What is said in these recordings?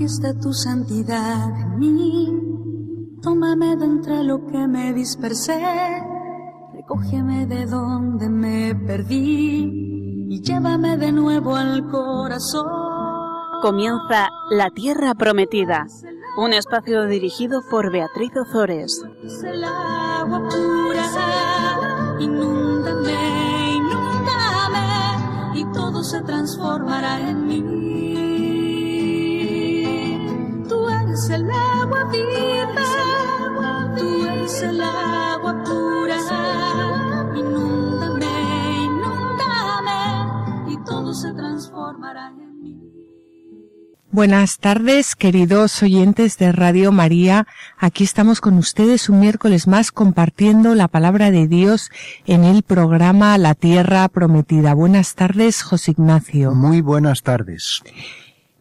manifiesta tu santidad en mí. Tómame de entre lo que me dispersé, recógeme de donde me perdí y llévame de nuevo al corazón. Comienza La Tierra Prometida, un espacio dirigido por Beatriz Ozores. Es el agua pura, inúndame, inúndame y todo se transformará en mí. Eres el agua viva, tú eres el agua pura, inúndame, inúndame y todo se transformará en mí. Buenas tardes, queridos oyentes de Radio María. Aquí estamos con ustedes un miércoles más compartiendo la palabra de Dios en el programa La Tierra Prometida. Buenas tardes, José Ignacio. Muy buenas tardes.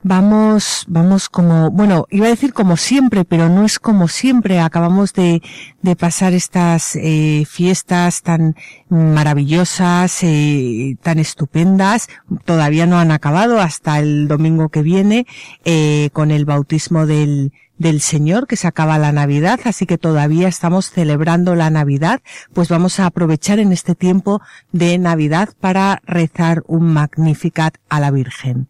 Vamos, vamos como, bueno, iba a decir como siempre, pero no es como siempre. Acabamos de, de pasar estas eh, fiestas tan maravillosas, eh, tan estupendas. Todavía no han acabado hasta el domingo que viene eh, con el bautismo del, del Señor, que se acaba la Navidad, así que todavía estamos celebrando la Navidad, pues vamos a aprovechar en este tiempo de Navidad para rezar un Magnificat a la Virgen.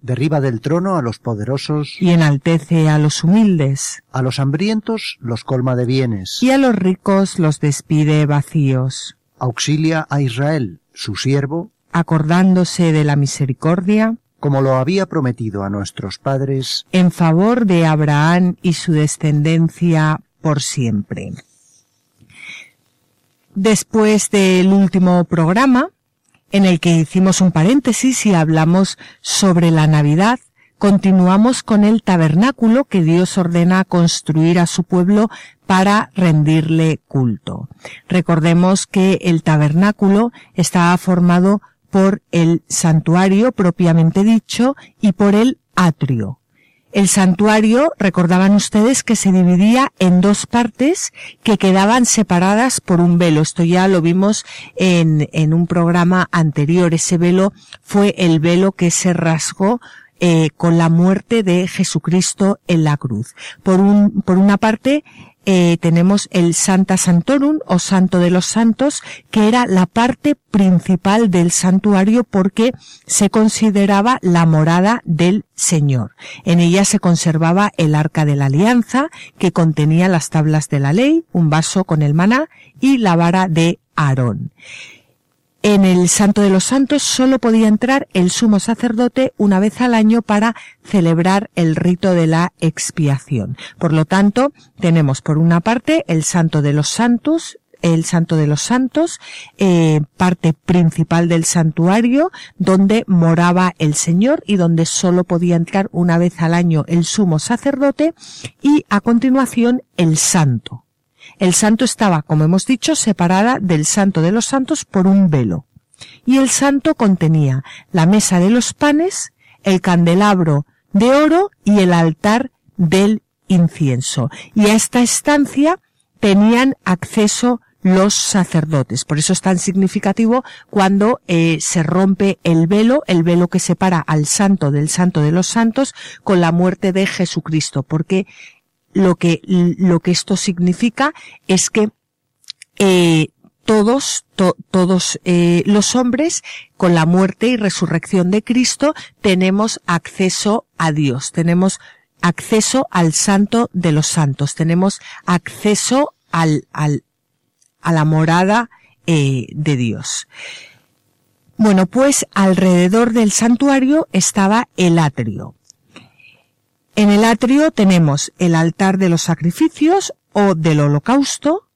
Derriba del trono a los poderosos, y enaltece a los humildes, a los hambrientos los colma de bienes. y a los ricos los despide vacíos, Auxilia a Israel, su siervo, acordándose de la misericordia. Como lo había prometido a nuestros padres, en favor de Abraham y su descendencia por siempre. Después del último programa, en el que hicimos un paréntesis y hablamos sobre la Navidad, continuamos con el tabernáculo que Dios ordena construir a su pueblo para rendirle culto. Recordemos que el tabernáculo estaba formado por el santuario propiamente dicho y por el atrio. El santuario, recordaban ustedes que se dividía en dos partes que quedaban separadas por un velo. Esto ya lo vimos en, en un programa anterior. Ese velo fue el velo que se rasgó eh, con la muerte de Jesucristo en la cruz. Por un, por una parte, eh, tenemos el Santa Santorum o Santo de los Santos, que era la parte principal del santuario porque se consideraba la morada del Señor. En ella se conservaba el arca de la alianza, que contenía las tablas de la ley, un vaso con el maná y la vara de Aarón. En el Santo de los Santos solo podía entrar el sumo sacerdote una vez al año para celebrar el rito de la expiación. Por lo tanto, tenemos por una parte el Santo de los Santos, el Santo de los Santos, eh, parte principal del santuario, donde moraba el Señor y donde solo podía entrar una vez al año el sumo sacerdote, y a continuación el Santo. El santo estaba, como hemos dicho, separada del santo de los santos por un velo. Y el santo contenía la mesa de los panes, el candelabro de oro y el altar del incienso. Y a esta estancia tenían acceso los sacerdotes. Por eso es tan significativo cuando eh, se rompe el velo, el velo que separa al santo del santo de los santos con la muerte de Jesucristo, porque lo que, lo que esto significa es que eh, todos, to- todos eh, los hombres, con la muerte y resurrección de Cristo, tenemos acceso a Dios, tenemos acceso al santo de los santos, tenemos acceso al, al, a la morada eh, de Dios. Bueno, pues alrededor del santuario estaba el atrio. En el atrio tenemos el altar de los sacrificios o del holocausto,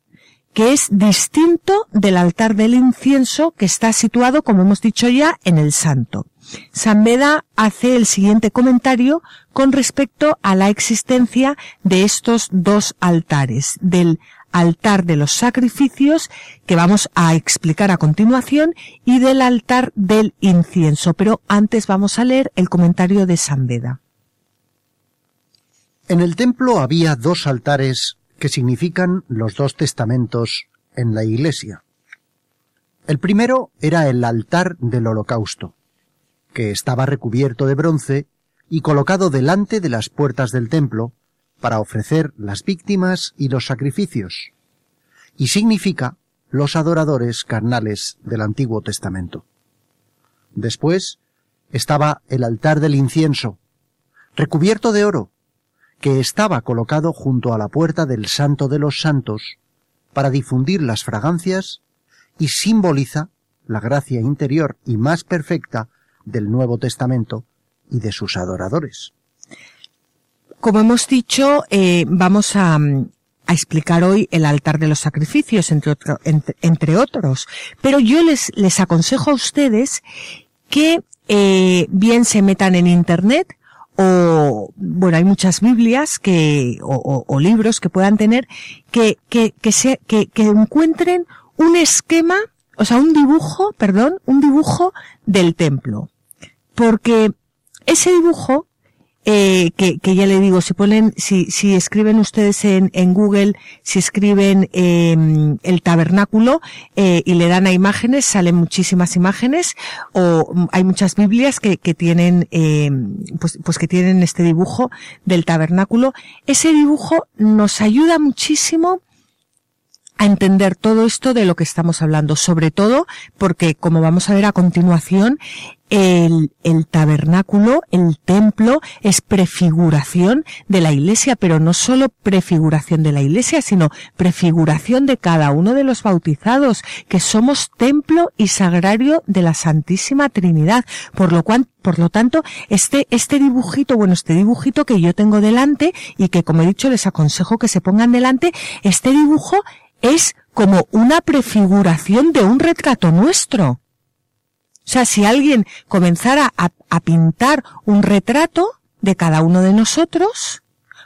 que es distinto del altar del incienso que está situado, como hemos dicho ya, en el santo. San Beda hace el siguiente comentario con respecto a la existencia de estos dos altares, del altar de los sacrificios, que vamos a explicar a continuación, y del altar del incienso. Pero antes vamos a leer el comentario de San Beda. En el templo había dos altares que significan los dos testamentos en la iglesia. El primero era el altar del holocausto, que estaba recubierto de bronce y colocado delante de las puertas del templo para ofrecer las víctimas y los sacrificios, y significa los adoradores carnales del Antiguo Testamento. Después estaba el altar del incienso, recubierto de oro, que estaba colocado junto a la puerta del Santo de los Santos para difundir las fragancias y simboliza la gracia interior y más perfecta del Nuevo Testamento y de sus adoradores. Como hemos dicho, eh, vamos a, a, explicar hoy el altar de los sacrificios, entre, otro, entre otros. Pero yo les, les aconsejo a ustedes que eh, bien se metan en Internet o bueno hay muchas Biblias que o, o, o libros que puedan tener que que que, se, que que encuentren un esquema o sea un dibujo perdón un dibujo del templo. Porque ese dibujo eh, que, que, ya le digo, si ponen, si, si escriben ustedes en, en Google, si escriben eh, el tabernáculo eh, y le dan a imágenes, salen muchísimas imágenes, o hay muchas Biblias que, que tienen, pues, pues que tienen este dibujo del tabernáculo. Ese dibujo nos ayuda muchísimo a entender todo esto de lo que estamos hablando, sobre todo porque, como vamos a ver a continuación, el, el, tabernáculo, el templo, es prefiguración de la iglesia, pero no solo prefiguración de la iglesia, sino prefiguración de cada uno de los bautizados, que somos templo y sagrario de la Santísima Trinidad. Por lo cual, por lo tanto, este, este dibujito, bueno, este dibujito que yo tengo delante y que, como he dicho, les aconsejo que se pongan delante, este dibujo es como una prefiguración de un retrato nuestro. O sea, si alguien comenzara a, a pintar un retrato de cada uno de nosotros,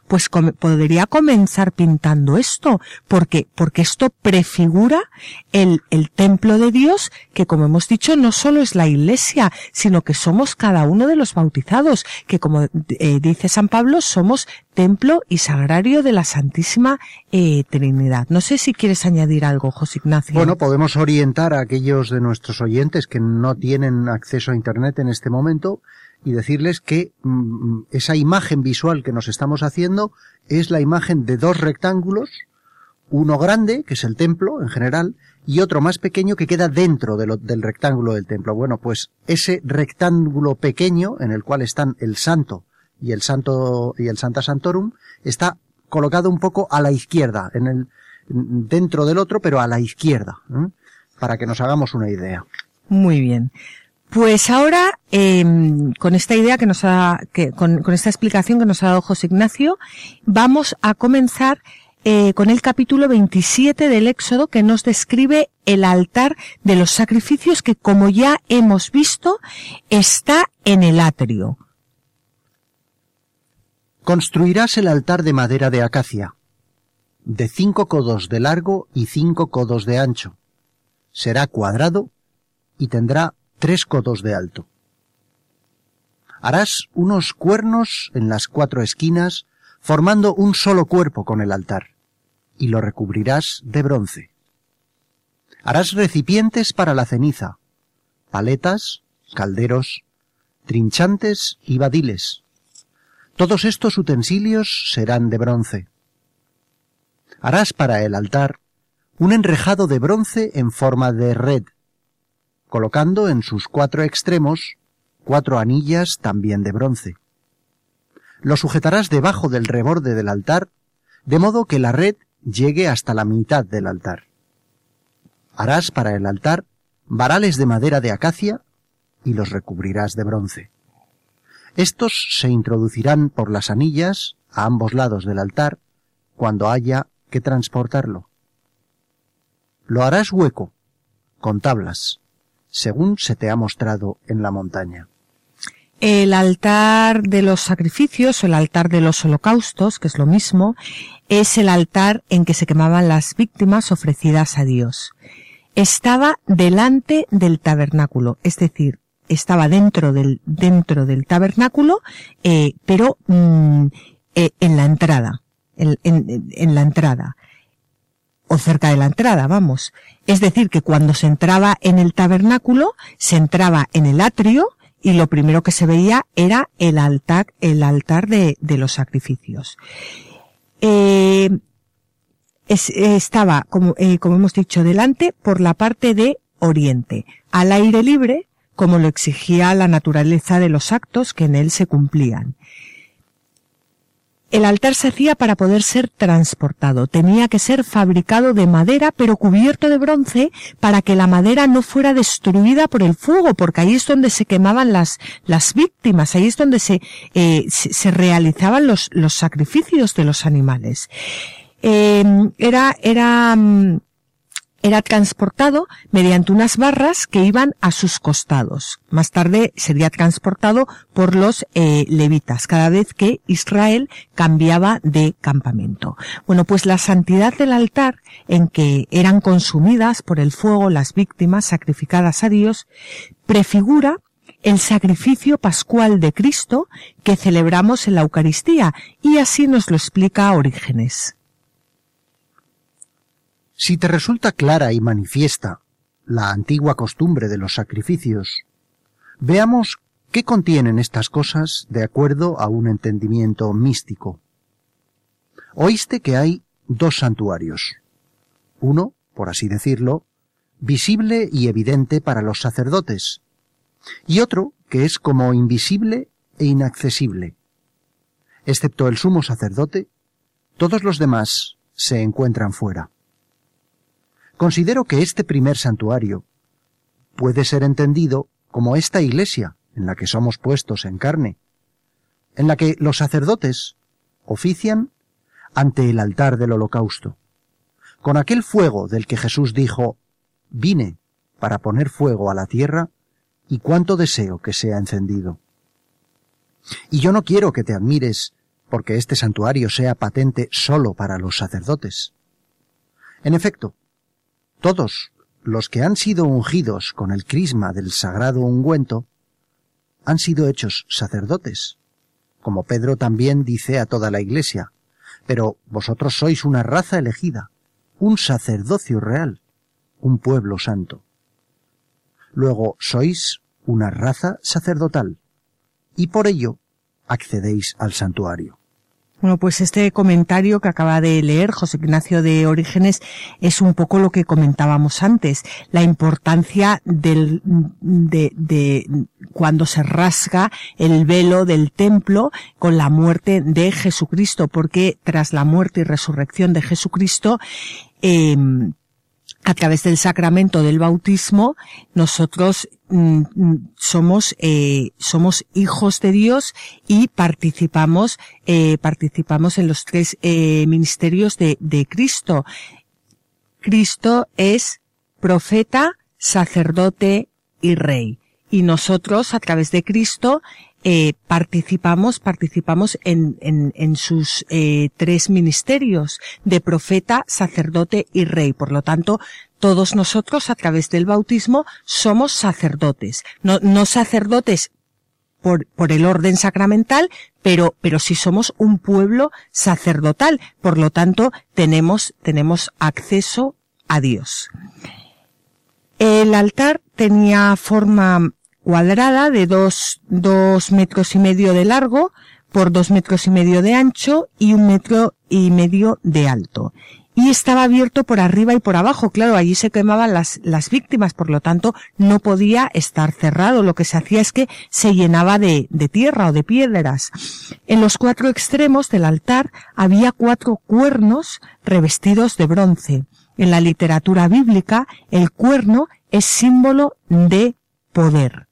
pues com podría comenzar pintando esto, porque, porque esto prefigura el, el templo de Dios, que como hemos dicho, no solo es la iglesia, sino que somos cada uno de los bautizados, que como eh, dice San Pablo, somos templo y sagrario de la Santísima eh, Trinidad. No sé si quieres añadir algo, José Ignacio. Bueno, podemos orientar a aquellos de nuestros oyentes que no tienen acceso a Internet en este momento y decirles que mm, esa imagen visual que nos estamos haciendo es la imagen de dos rectángulos, uno grande, que es el templo en general, y otro más pequeño que queda dentro de lo, del rectángulo del templo. Bueno, pues ese rectángulo pequeño en el cual están el santo y el santo y el Santa Santorum está colocado un poco a la izquierda, en el dentro del otro, pero a la izquierda, para que nos hagamos una idea. Muy bien. Pues ahora, eh, con esta idea que nos ha, con, esta explicación que nos ha dado José Ignacio, vamos a comenzar eh, con el capítulo 27 del Éxodo que nos describe el altar de los sacrificios que, como ya hemos visto, está en el atrio. Construirás el altar de madera de acacia, de cinco codos de largo y cinco codos de ancho. Será cuadrado y tendrá tres codos de alto. Harás unos cuernos en las cuatro esquinas, formando un solo cuerpo con el altar, y lo recubrirás de bronce. Harás recipientes para la ceniza, paletas, calderos, trinchantes y badiles. Todos estos utensilios serán de bronce. Harás para el altar un enrejado de bronce en forma de red, colocando en sus cuatro extremos cuatro anillas también de bronce. Lo sujetarás debajo del reborde del altar, de modo que la red llegue hasta la mitad del altar. Harás para el altar varales de madera de acacia y los recubrirás de bronce. Estos se introducirán por las anillas a ambos lados del altar cuando haya que transportarlo. lo harás hueco, con tablas, según se te ha mostrado en la montaña. El altar de los sacrificios o el altar de los holocaustos, que es lo mismo, es el altar en que se quemaban las víctimas ofrecidas a Dios. Estaba delante del tabernáculo, es decir, estaba dentro del dentro del tabernáculo, eh, pero mm, eh, en la entrada, en, en la entrada o cerca de la entrada, vamos. Es decir, que cuando se entraba en el tabernáculo, se entraba en el atrio y lo primero que se veía era el altar, el altar de, los sacrificios. Eh, estaba, como, eh, como hemos dicho, delante por la parte de oriente, al aire libre, como lo exigía la naturaleza de los actos que en él se cumplían. El altar se hacía para poder ser transportado. Tenía que ser fabricado de madera, pero cubierto de bronce, para que la madera no fuera destruida por el fuego, porque ahí es donde se quemaban las, las víctimas, ahí es donde se, eh, se, realizaban los, los sacrificios de los animales. Eh, era, era, mm, era transportado mediante unas barras que iban a sus costados. Más tarde sería transportado por los eh, levitas cada vez que Israel cambiaba de campamento. Bueno, pues la santidad del altar en que eran consumidas por el fuego las víctimas sacrificadas a Dios prefigura el sacrificio pascual de Cristo que celebramos en la Eucaristía y así nos lo explica Orígenes. Si te resulta clara y manifiesta la antigua costumbre de los sacrificios, veamos qué contienen estas cosas de acuerdo a un entendimiento místico. Oíste que hay dos santuarios. Uno, por así decirlo, visible y evidente para los sacerdotes, y otro que es como invisible e inaccesible. Excepto el sumo sacerdote, todos los demás se encuentran fuera. Considero que este primer santuario puede ser entendido como esta iglesia en la que somos puestos en carne, en la que los sacerdotes ofician ante el altar del holocausto, con aquel fuego del que Jesús dijo, vine para poner fuego a la tierra y cuánto deseo que sea encendido. Y yo no quiero que te admires porque este santuario sea patente solo para los sacerdotes. En efecto, todos los que han sido ungidos con el crisma del sagrado ungüento han sido hechos sacerdotes, como Pedro también dice a toda la iglesia, pero vosotros sois una raza elegida, un sacerdocio real, un pueblo santo. Luego sois una raza sacerdotal, y por ello accedéis al santuario. Bueno, pues este comentario que acaba de leer José Ignacio de Orígenes es un poco lo que comentábamos antes, la importancia del, de, de cuando se rasga el velo del templo con la muerte de Jesucristo, porque tras la muerte y resurrección de Jesucristo, eh, a través del sacramento del bautismo, nosotros mm, mm, somos eh, somos hijos de Dios y participamos eh, participamos en los tres eh, ministerios de, de Cristo. Cristo es profeta, sacerdote y rey. Y nosotros, a través de Cristo, eh, participamos, participamos en, en, en sus eh, tres ministerios de profeta, sacerdote y rey. Por lo tanto, todos nosotros a través del bautismo somos sacerdotes. No, no sacerdotes por, por, el orden sacramental, pero, pero sí somos un pueblo sacerdotal. Por lo tanto, tenemos, tenemos acceso a Dios. El altar tenía forma cuadrada de dos, dos metros y medio de largo por dos metros y medio de ancho y un metro y medio de alto. Y estaba abierto por arriba y por abajo. Claro, allí se quemaban las, las víctimas, por lo tanto no podía estar cerrado. Lo que se hacía es que se llenaba de, de tierra o de piedras. En los cuatro extremos del altar había cuatro cuernos revestidos de bronce. En la literatura bíblica, el cuerno es símbolo de poder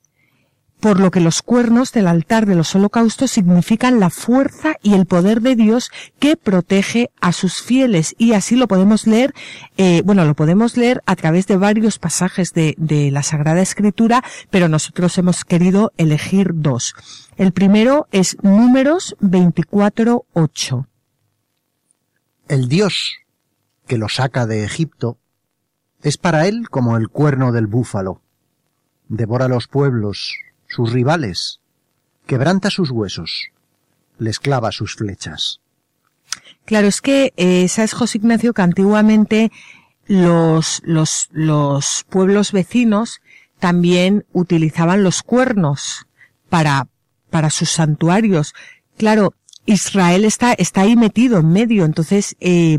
por lo que los cuernos del altar de los holocaustos significan la fuerza y el poder de Dios que protege a sus fieles. Y así lo podemos leer, eh, bueno, lo podemos leer a través de varios pasajes de, de la Sagrada Escritura, pero nosotros hemos querido elegir dos. El primero es Números 24.8. El Dios que lo saca de Egipto es para él como el cuerno del búfalo. Devora los pueblos, sus rivales, quebranta sus huesos, les clava sus flechas. Claro, es que eh, sabes, José Ignacio, que antiguamente los, los, los pueblos vecinos también utilizaban los cuernos para, para sus santuarios. Claro, Israel está, está ahí metido en medio, entonces, eh,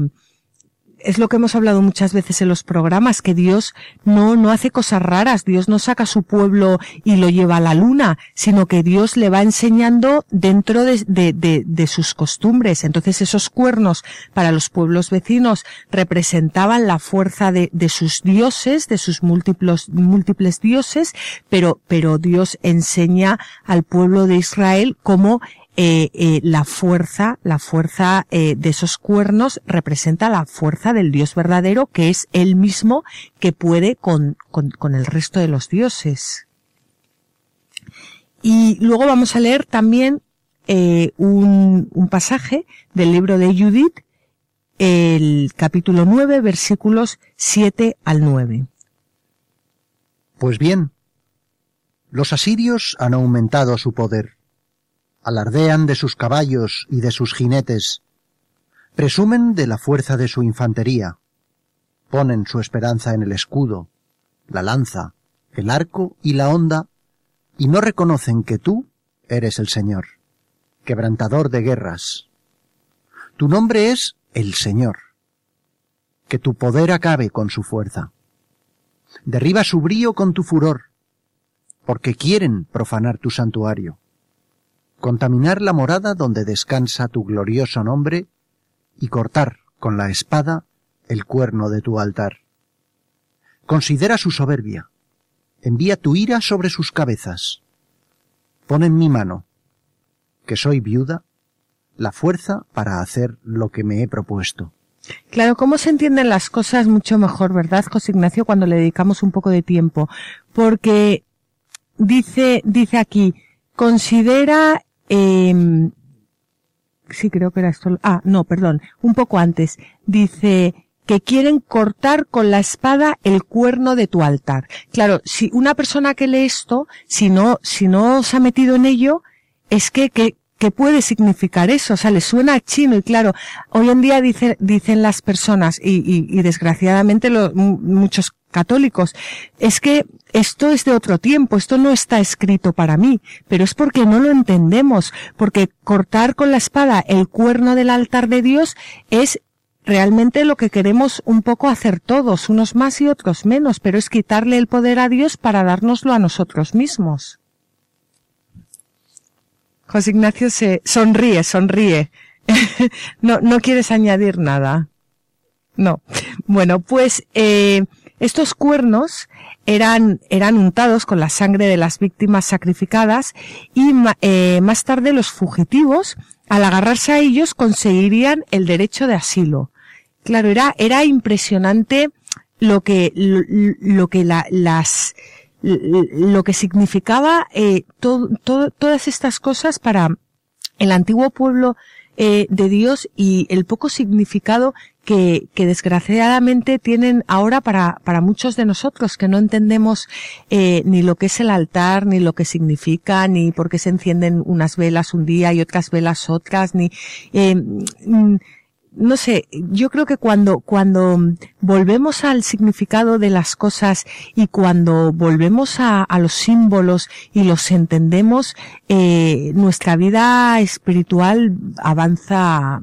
es lo que hemos hablado muchas veces en los programas, que Dios no, no hace cosas raras, Dios no saca a su pueblo y lo lleva a la luna, sino que Dios le va enseñando dentro de, de, de, sus costumbres. Entonces esos cuernos para los pueblos vecinos representaban la fuerza de, de sus dioses, de sus múltiples, múltiples dioses, pero, pero Dios enseña al pueblo de Israel cómo eh, eh, la fuerza, la fuerza eh, de esos cuernos representa la fuerza del Dios verdadero, que es Él mismo que puede con, con, el resto de los dioses. Y luego vamos a leer también un, un pasaje del libro de Judith, el capítulo 9, versículos 7 al 9. Pues bien, los asirios han aumentado su poder alardean de sus caballos y de sus jinetes, presumen de la fuerza de su infantería, ponen su esperanza en el escudo, la lanza, el arco y la honda, y no reconocen que tú eres el Señor, quebrantador de guerras. Tu nombre es el Señor. Que tu poder acabe con su fuerza. Derriba su brío con tu furor, porque quieren profanar tu santuario contaminar la morada donde descansa tu glorioso nombre y cortar con la espada el cuerno de tu altar. Considera su soberbia, envía tu ira sobre sus cabezas. Pon en mi mano, que soy viuda, la fuerza para hacer lo que me he propuesto. Claro, cómo se entienden las cosas mucho mejor, ¿verdad, José Ignacio, cuando le dedicamos un poco de tiempo? Porque dice, dice aquí, considera eh, sí, creo que era esto. Ah, no, perdón, un poco antes. Dice que quieren cortar con la espada el cuerno de tu altar. Claro, si una persona que lee esto, si no, si no se ha metido en ello, es que, que, que puede significar eso, o sea, le suena chino y claro, hoy en día dice, dicen las personas y, y, y desgraciadamente lo, muchos católicos, es que esto es de otro tiempo, esto no está escrito para mí, pero es porque no lo entendemos, porque cortar con la espada el cuerno del altar de Dios es realmente lo que queremos un poco hacer todos, unos más y otros menos, pero es quitarle el poder a Dios para dárnoslo a nosotros mismos. José Ignacio se sonríe, sonríe. no, no quieres añadir nada. No. Bueno, pues eh, estos cuernos eran, eran untados con la sangre de las víctimas sacrificadas y eh, más tarde los fugitivos, al agarrarse a ellos, conseguirían el derecho de asilo. Claro, era, era impresionante lo que, lo, lo que la, las, lo que significaba eh, todo, todas estas cosas para el antiguo pueblo eh, de Dios y el poco significado que, que desgraciadamente tienen ahora para, para muchos de nosotros que no entendemos eh, ni lo que es el altar, ni lo que significa, ni por qué se encienden unas velas un día y otras velas otras, ni eh, mm, no sé, yo creo que cuando, cuando volvemos al significado de las cosas y cuando volvemos a, a los símbolos y los entendemos, eh, nuestra vida espiritual avanza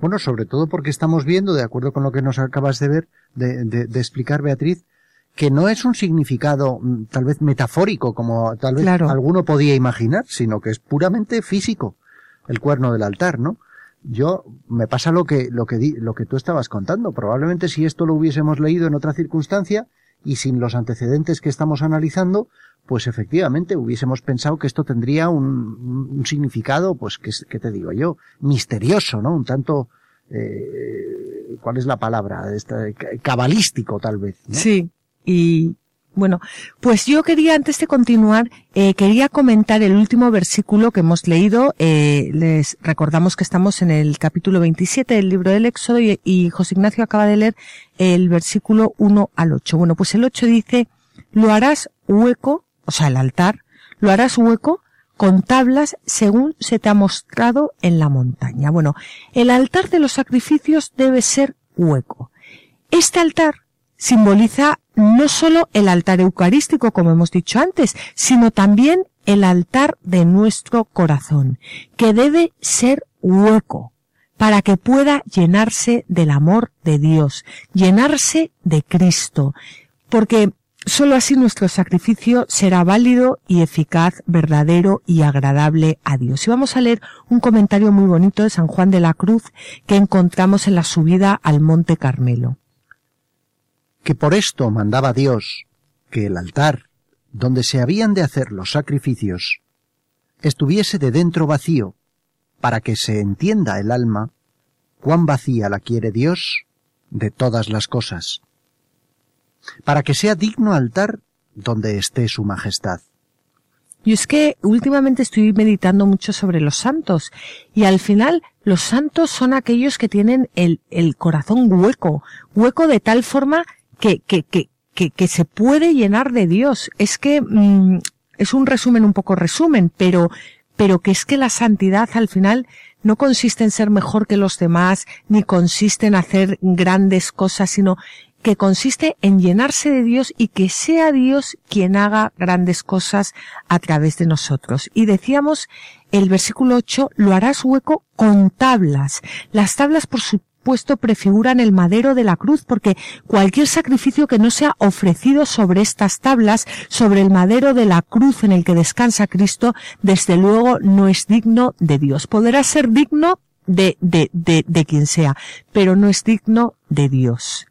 bueno, sobre todo porque estamos viendo, de acuerdo con lo que nos acabas de ver, de, de, de explicar, Beatriz, que no es un significado mm, tal vez metafórico, como tal vez Claro. alguno podía imaginar, sino que es puramente físico, el cuerno del altar, ¿no? Yo, me pasa lo que, lo que di, lo que tú estabas contando. Probablemente si esto lo hubiésemos leído en otra circunstancia, y sin los antecedentes que estamos analizando, pues efectivamente hubiésemos pensado que esto tendría un, significado, pues, que, te digo yo? Misterioso, ¿no? Un tanto, eh, ¿cuál es la palabra? cabalístico, tal vez. Sí, y bueno, pues yo quería, antes de continuar, eh, quería comentar el último versículo que hemos leído. Eh, les recordamos que estamos en el capítulo 27 del libro del Éxodo y, y José Ignacio acaba de leer el versículo 1 al 8. Bueno, pues el 8 dice, lo harás hueco o sea, el altar, lo harás hueco con tablas según se te ha mostrado en la montaña. Bueno, el altar de los sacrificios debe ser hueco. Este altar simboliza no solo el altar eucarístico, como hemos dicho antes, sino también el altar de nuestro corazón, que debe ser hueco para que pueda llenarse del amor de Dios, llenarse de Cristo, porque Solo así nuestro sacrificio será válido y eficaz, verdadero y agradable a Dios. Y vamos a leer un comentario muy bonito de San Juan de la Cruz que encontramos en la subida al Monte Carmelo. Que por esto mandaba Dios que el altar, donde se habían de hacer los sacrificios, estuviese de dentro vacío, para que se entienda el alma cuán vacía la quiere Dios de todas las cosas para que sea digno altar donde esté su majestad. Y es que últimamente estoy meditando mucho sobre los santos y al final los santos son aquellos que tienen el, el corazón hueco, hueco de tal forma que, que, que, que, que se puede llenar de Dios. Es que mm, es un resumen un poco resumen, pero, pero que es que la santidad al final no consiste en ser mejor que los demás, ni consiste en hacer grandes cosas, sino que consiste en llenarse de Dios y que sea Dios quien haga grandes cosas a través de nosotros. Y decíamos, el versículo 8, lo harás hueco con tablas. Las tablas, por supuesto, prefiguran el madero de la cruz, porque cualquier sacrificio que no sea ofrecido sobre estas tablas, sobre el madero de la cruz en el que descansa Cristo, desde luego no es digno de Dios. Podrá ser digno de, de, de, de quien sea, pero no es digno de Dios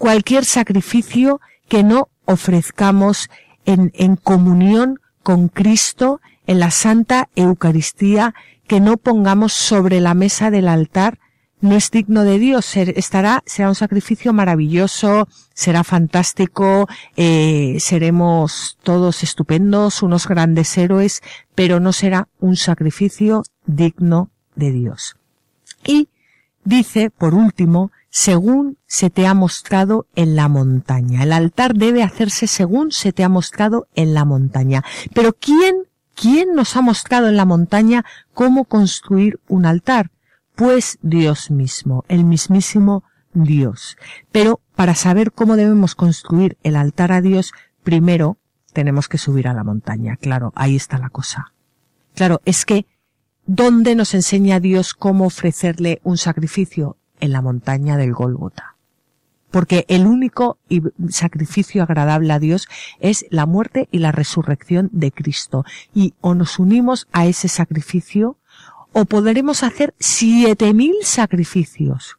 cualquier sacrificio que no ofrezcamos en, en comunión con Cristo en la Santa Eucaristía, que no pongamos sobre la mesa del altar, no es digno de Dios. Estará, será un sacrificio maravilloso, será fantástico, eh, seremos todos estupendos, unos grandes héroes, pero no será un sacrificio digno de Dios. Y dice, por último, según se te ha mostrado en la montaña. El altar debe hacerse según se te ha mostrado en la montaña. Pero ¿quién, quién nos ha mostrado en la montaña cómo construir un altar? Pues Dios mismo, el mismísimo Dios. Pero para saber cómo debemos construir el altar a Dios, primero tenemos que subir a la montaña. Claro, ahí está la cosa. Claro, es que ¿dónde nos enseña Dios cómo ofrecerle un sacrificio? en la montaña del Gólgota. Porque el único sacrificio agradable a Dios es la muerte y la resurrección de Cristo. Y o nos unimos a ese sacrificio o podremos hacer siete mil sacrificios.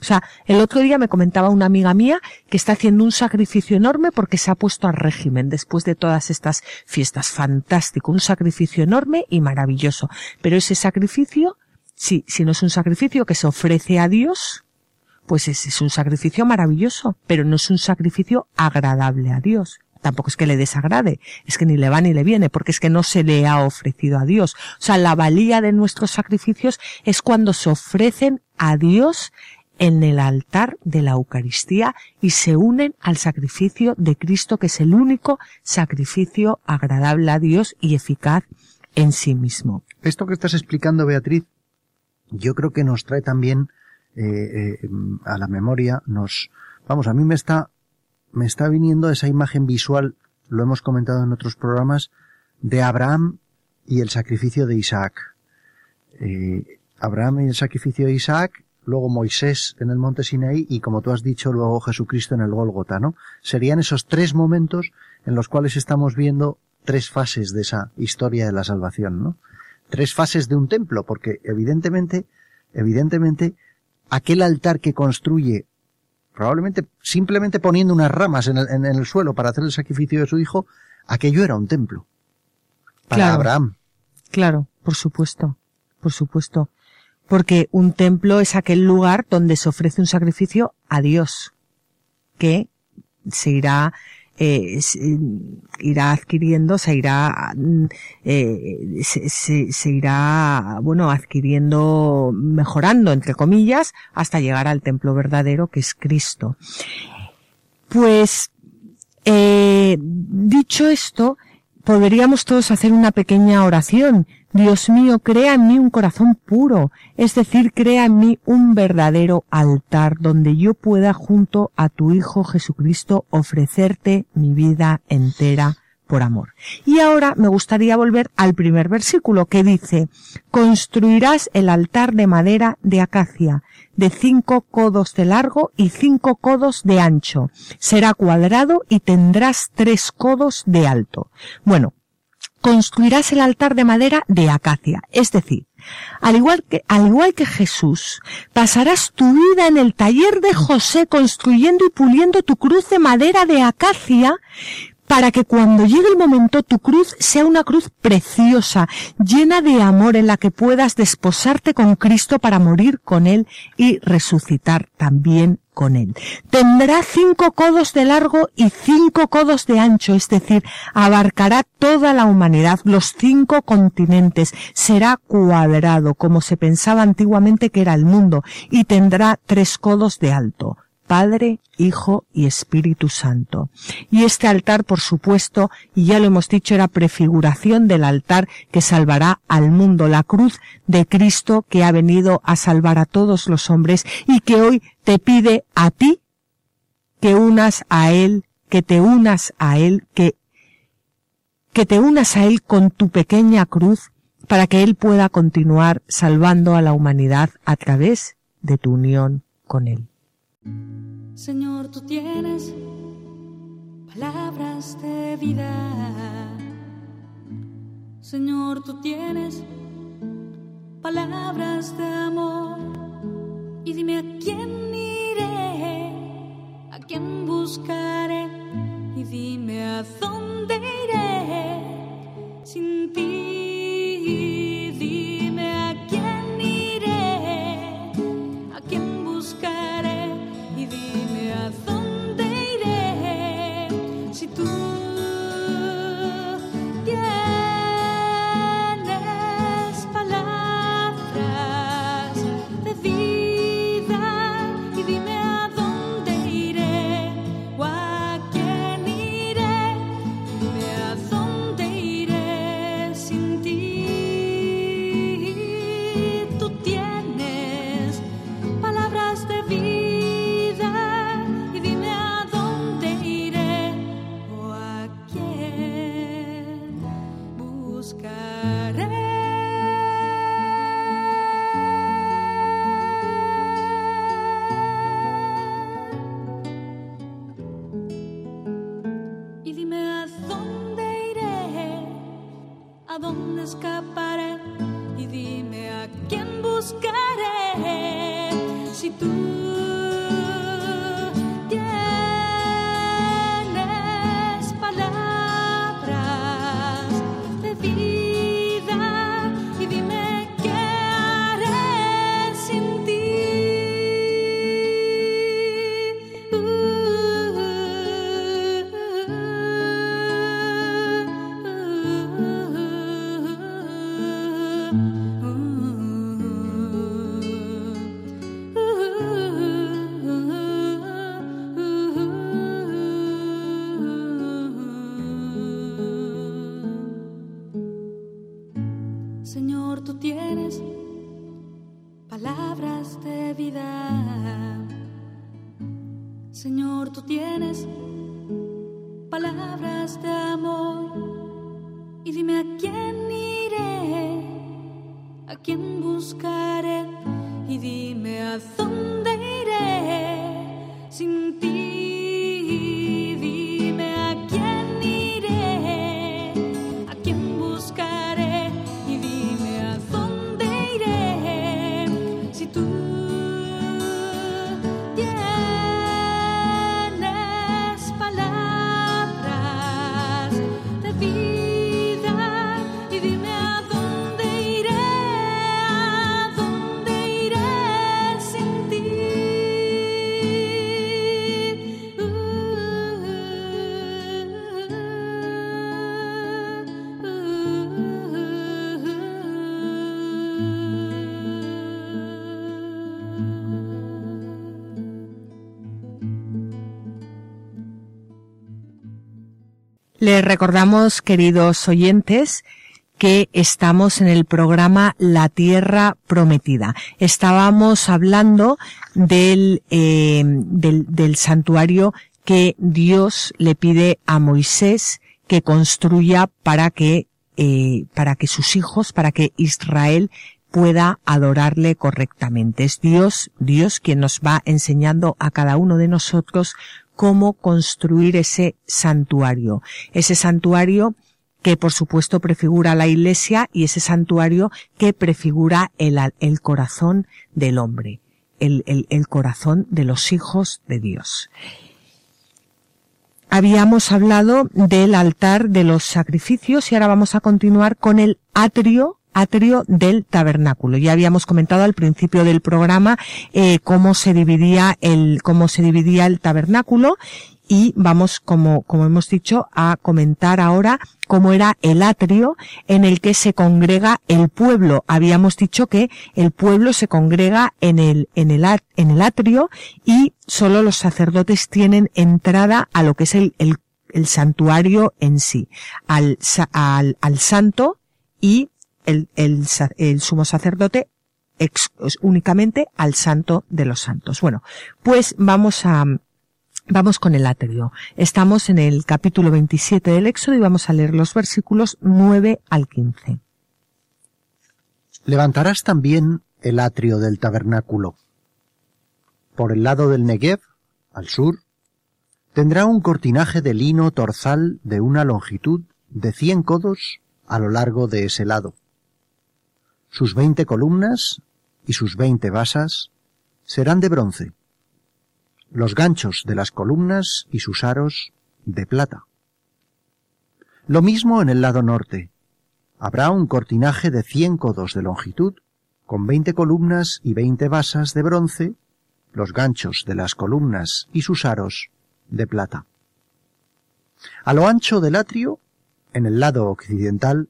O sea, el otro día me comentaba una amiga mía que está haciendo un sacrificio enorme porque se ha puesto al régimen después de todas estas fiestas. Fantástico, un sacrificio enorme y maravilloso. Pero ese sacrificio Sí, si no es un sacrificio que se ofrece a Dios, pues es, es un sacrificio maravilloso, pero no es un sacrificio agradable a Dios tampoco es que le desagrade, es que ni le va ni le viene, porque es que no se le ha ofrecido a Dios. O sea, la valía de nuestros sacrificios es cuando se ofrecen a Dios en el altar de la Eucaristía y se unen al sacrificio de Cristo, que es el único sacrificio agradable a Dios y eficaz en sí mismo. Esto que estás explicando, Beatriz, yo creo que nos trae también eh, eh, a la memoria, nos, vamos, a mí me está, me está viniendo esa imagen visual, lo hemos comentado en otros programas, de Abraham y el sacrificio de Isaac. Eh, Abraham y el sacrificio de Isaac, luego Moisés en el monte Sinaí y como tú has dicho, luego Jesucristo en el Gólgota, ¿no? Serían esos tres momentos en los cuales estamos viendo tres fases de esa historia de la salvación, ¿no? tres fases de un templo, porque evidentemente, evidentemente, aquel altar que construye probablemente simplemente poniendo unas ramas en el, en el suelo para hacer el sacrificio de su hijo, aquello era un templo. Para Claro. Abraham. Claro, por supuesto, por supuesto. Porque un templo es aquel lugar donde se ofrece un sacrificio a Dios, que se irá, eh, se- irá adquiriendo, se irá, eh, se irá, bueno, adquiriendo, mejorando, entre comillas, hasta llegar al templo verdadero que es Cristo. Pues, eh, dicho esto, podríamos todos hacer una pequeña oración. Dios mío, crea en mí un corazón puro, es decir, crea en mí un verdadero altar donde yo pueda junto a tu Hijo Jesucristo ofrecerte mi vida entera por amor. Y ahora me gustaría volver al primer versículo que dice, construirás el altar de madera de acacia, de cinco codos de largo y cinco codos de ancho. Será cuadrado y tendrás tres codos de alto. Bueno, construirás el altar de madera de acacia, es decir, al igual que, al igual que Jesús, pasarás tu vida en el taller de José construyendo y puliendo tu cruz de madera de acacia para que cuando llegue el momento tu cruz sea una cruz preciosa, llena de amor en la que puedas desposarte con Cristo para morir con Él y resucitar también con Él. Tendrá cinco codos de largo y cinco codos de ancho, es decir, abarcará toda la humanidad, los cinco continentes, será cuadrado, como se pensaba antiguamente que era el mundo, y tendrá tres codos de alto. Padre, Hijo y Espíritu Santo. Y este altar, por supuesto, y ya lo hemos dicho, era prefiguración del altar que salvará al mundo, la cruz de Cristo que ha venido a salvar a todos los hombres y que hoy te pide a ti que unas a Él, que te unas a Él, que, que te unas a Él con tu pequeña cruz para que Él pueda continuar salvando a la humanidad a través de tu unión con Él. Señor, tú tienes palabras de vida. Señor, tú tienes palabras de amor. Y dime a quién iré, a quién buscaré. Y dime a dónde iré sin ti. Dime a quién iré, a quién buscaré. Les recordamos, queridos oyentes, que estamos en el programa La Tierra Prometida. Estábamos hablando del, eh, del, del santuario que Dios le pide a Moisés que construya para que eh, para que sus hijos, para que Israel pueda adorarle correctamente. Es Dios, Dios quien nos va enseñando a cada uno de nosotros cómo construir ese santuario. Ese santuario que por supuesto prefigura la iglesia y ese santuario que prefigura el, corazón del hombre, el corazón de los hijos de Dios habíamos hablado del altar de los sacrificios y ahora vamos a continuar con el atrio atrio del tabernáculo. Ya habíamos comentado al principio del programa eh, cómo se dividía el cómo se dividía el tabernáculo y vamos como como hemos dicho a comentar ahora cómo era el atrio en el que se congrega el pueblo. Habíamos dicho que el pueblo se congrega en el en el en el atrio y solo los sacerdotes tienen entrada a lo que es el, el, el santuario en sí, al, al, al santo y el, el, el sumo sacerdote ex, únicamente al santo de los santos. Bueno, pues vamos a, vamos con el atrio. Estamos en el capítulo 27 del Éxodo y vamos a leer los versículos 9 al 15. Levantarás también el atrio del tabernáculo. Por el lado del Negev, al sur, tendrá un cortinaje de lino torzal de una longitud de cien codos a lo largo de ese lado sus veinte columnas y sus veinte basas serán de bronce, los ganchos de las columnas y sus aros de plata. Lo mismo en el lado norte. Habrá un cortinaje de cien codos de longitud, con veinte columnas y veinte basas de bronce, los ganchos de las columnas y sus aros de plata. A lo ancho del atrio, en el lado occidental,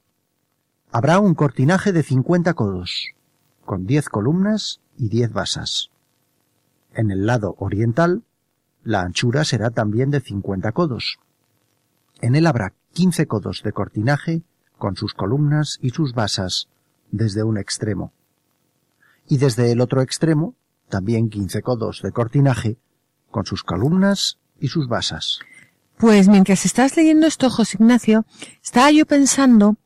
Habrá un cortinaje de cincuenta codos, con diez columnas y diez basas. En el lado oriental, la anchura será también de cincuenta codos. En él habrá quince codos de cortinaje con sus columnas y sus basas desde un extremo. Y desde el otro extremo, también quince codos de cortinaje con sus columnas y sus basas. Pues mientras estás leyendo esto, José Ignacio, estaba yo pensando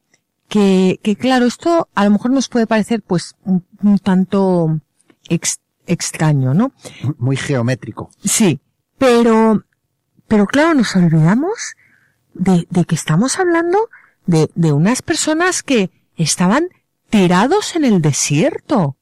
que, que claro, esto a lo mejor nos puede parecer pues un, tanto extraño, ¿no? Muy geométrico. Sí, pero, pero claro, nos olvidamos de, de que estamos hablando de, de unas personas que estaban tirados en el desierto.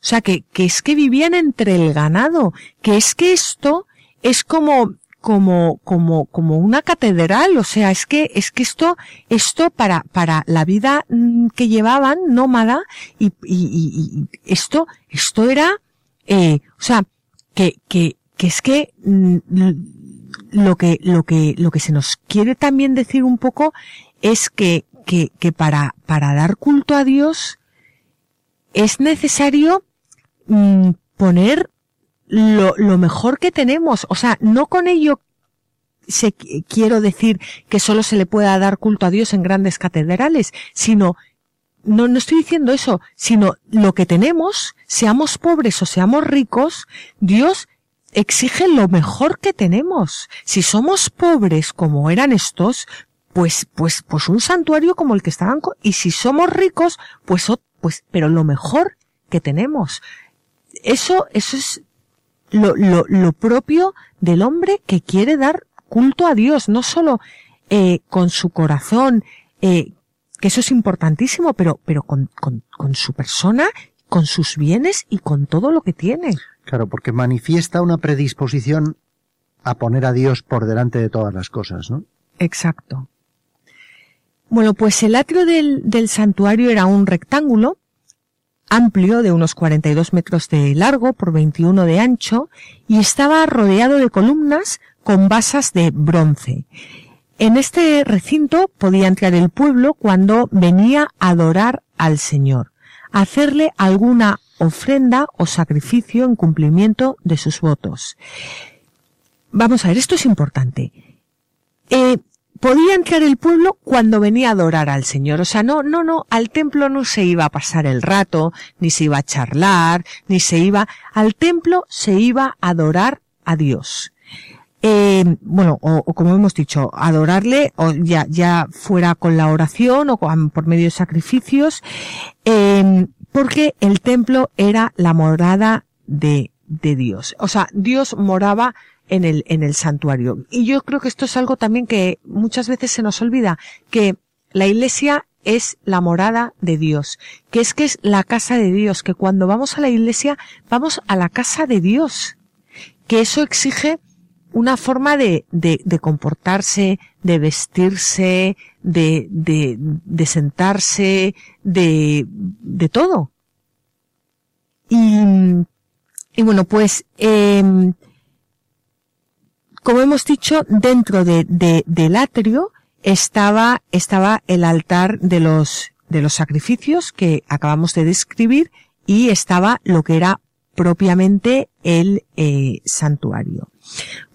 O sea, que, que es que vivían entre el ganado, que es que esto es como como, como, como una catedral, o sea, es que, es que esto, esto para, para la vida mm, que llevaban, nómada, y, y, y, esto, esto era, eh, o sea, que, que, que es que, mm, lo que, lo que, lo que se nos quiere también decir un poco es que, que, que para, para dar culto a Dios es necesario mm, poner lo, lo mejor que tenemos. O sea, no con ello se, quiero decir que solo se le pueda dar culto a Dios en grandes catedrales, sino no, no estoy diciendo eso, sino lo que tenemos, seamos pobres o seamos ricos, Dios exige lo mejor que tenemos. Si somos pobres como eran estos, pues, pues, pues un santuario como el que estaban, y si somos ricos, pues, pues, pero lo mejor que tenemos. Eso, eso es lo, lo, lo propio del hombre que quiere dar culto a Dios, no solo eh, con su corazón, eh, que eso es importantísimo, pero, pero con, con, con su persona, con sus bienes y con todo lo que tiene. Claro, porque manifiesta una predisposición a poner a Dios por delante de todas las cosas, ¿no? Exacto. Bueno, pues el atrio del, del santuario era un rectángulo amplio de unos 42 metros de largo por 21 de ancho y estaba rodeado de columnas con basas de bronce. En este recinto podía entrar el pueblo cuando venía a adorar al Señor, hacerle alguna ofrenda o sacrificio en cumplimiento de sus votos. Vamos a ver, esto es importante. Eh, podía entrar el pueblo cuando venía a adorar al Señor. O sea, no, no, no, al templo no se iba a pasar el rato, ni se iba a charlar, ni se iba, al templo se iba a adorar a Dios. Eh, bueno, o, como hemos dicho, adorarle, o ya, ya fuera con la oración o por medio de sacrificios, eh, porque el templo era la morada de, de Dios. O sea, Dios moraba en el, en el santuario. Y yo creo que esto es algo también que muchas veces se nos olvida, que la iglesia es la morada de Dios, que es que es la casa de Dios, que cuando vamos a la iglesia vamos a la casa de Dios, que eso exige una forma de, de, de comportarse, de vestirse, de, de, de sentarse, de, de todo. Y, y bueno, pues, eh, como hemos dicho, dentro de, de, del atrio estaba, estaba el altar de los, de los sacrificios que acabamos de describir y estaba lo que era propiamente el eh, santuario.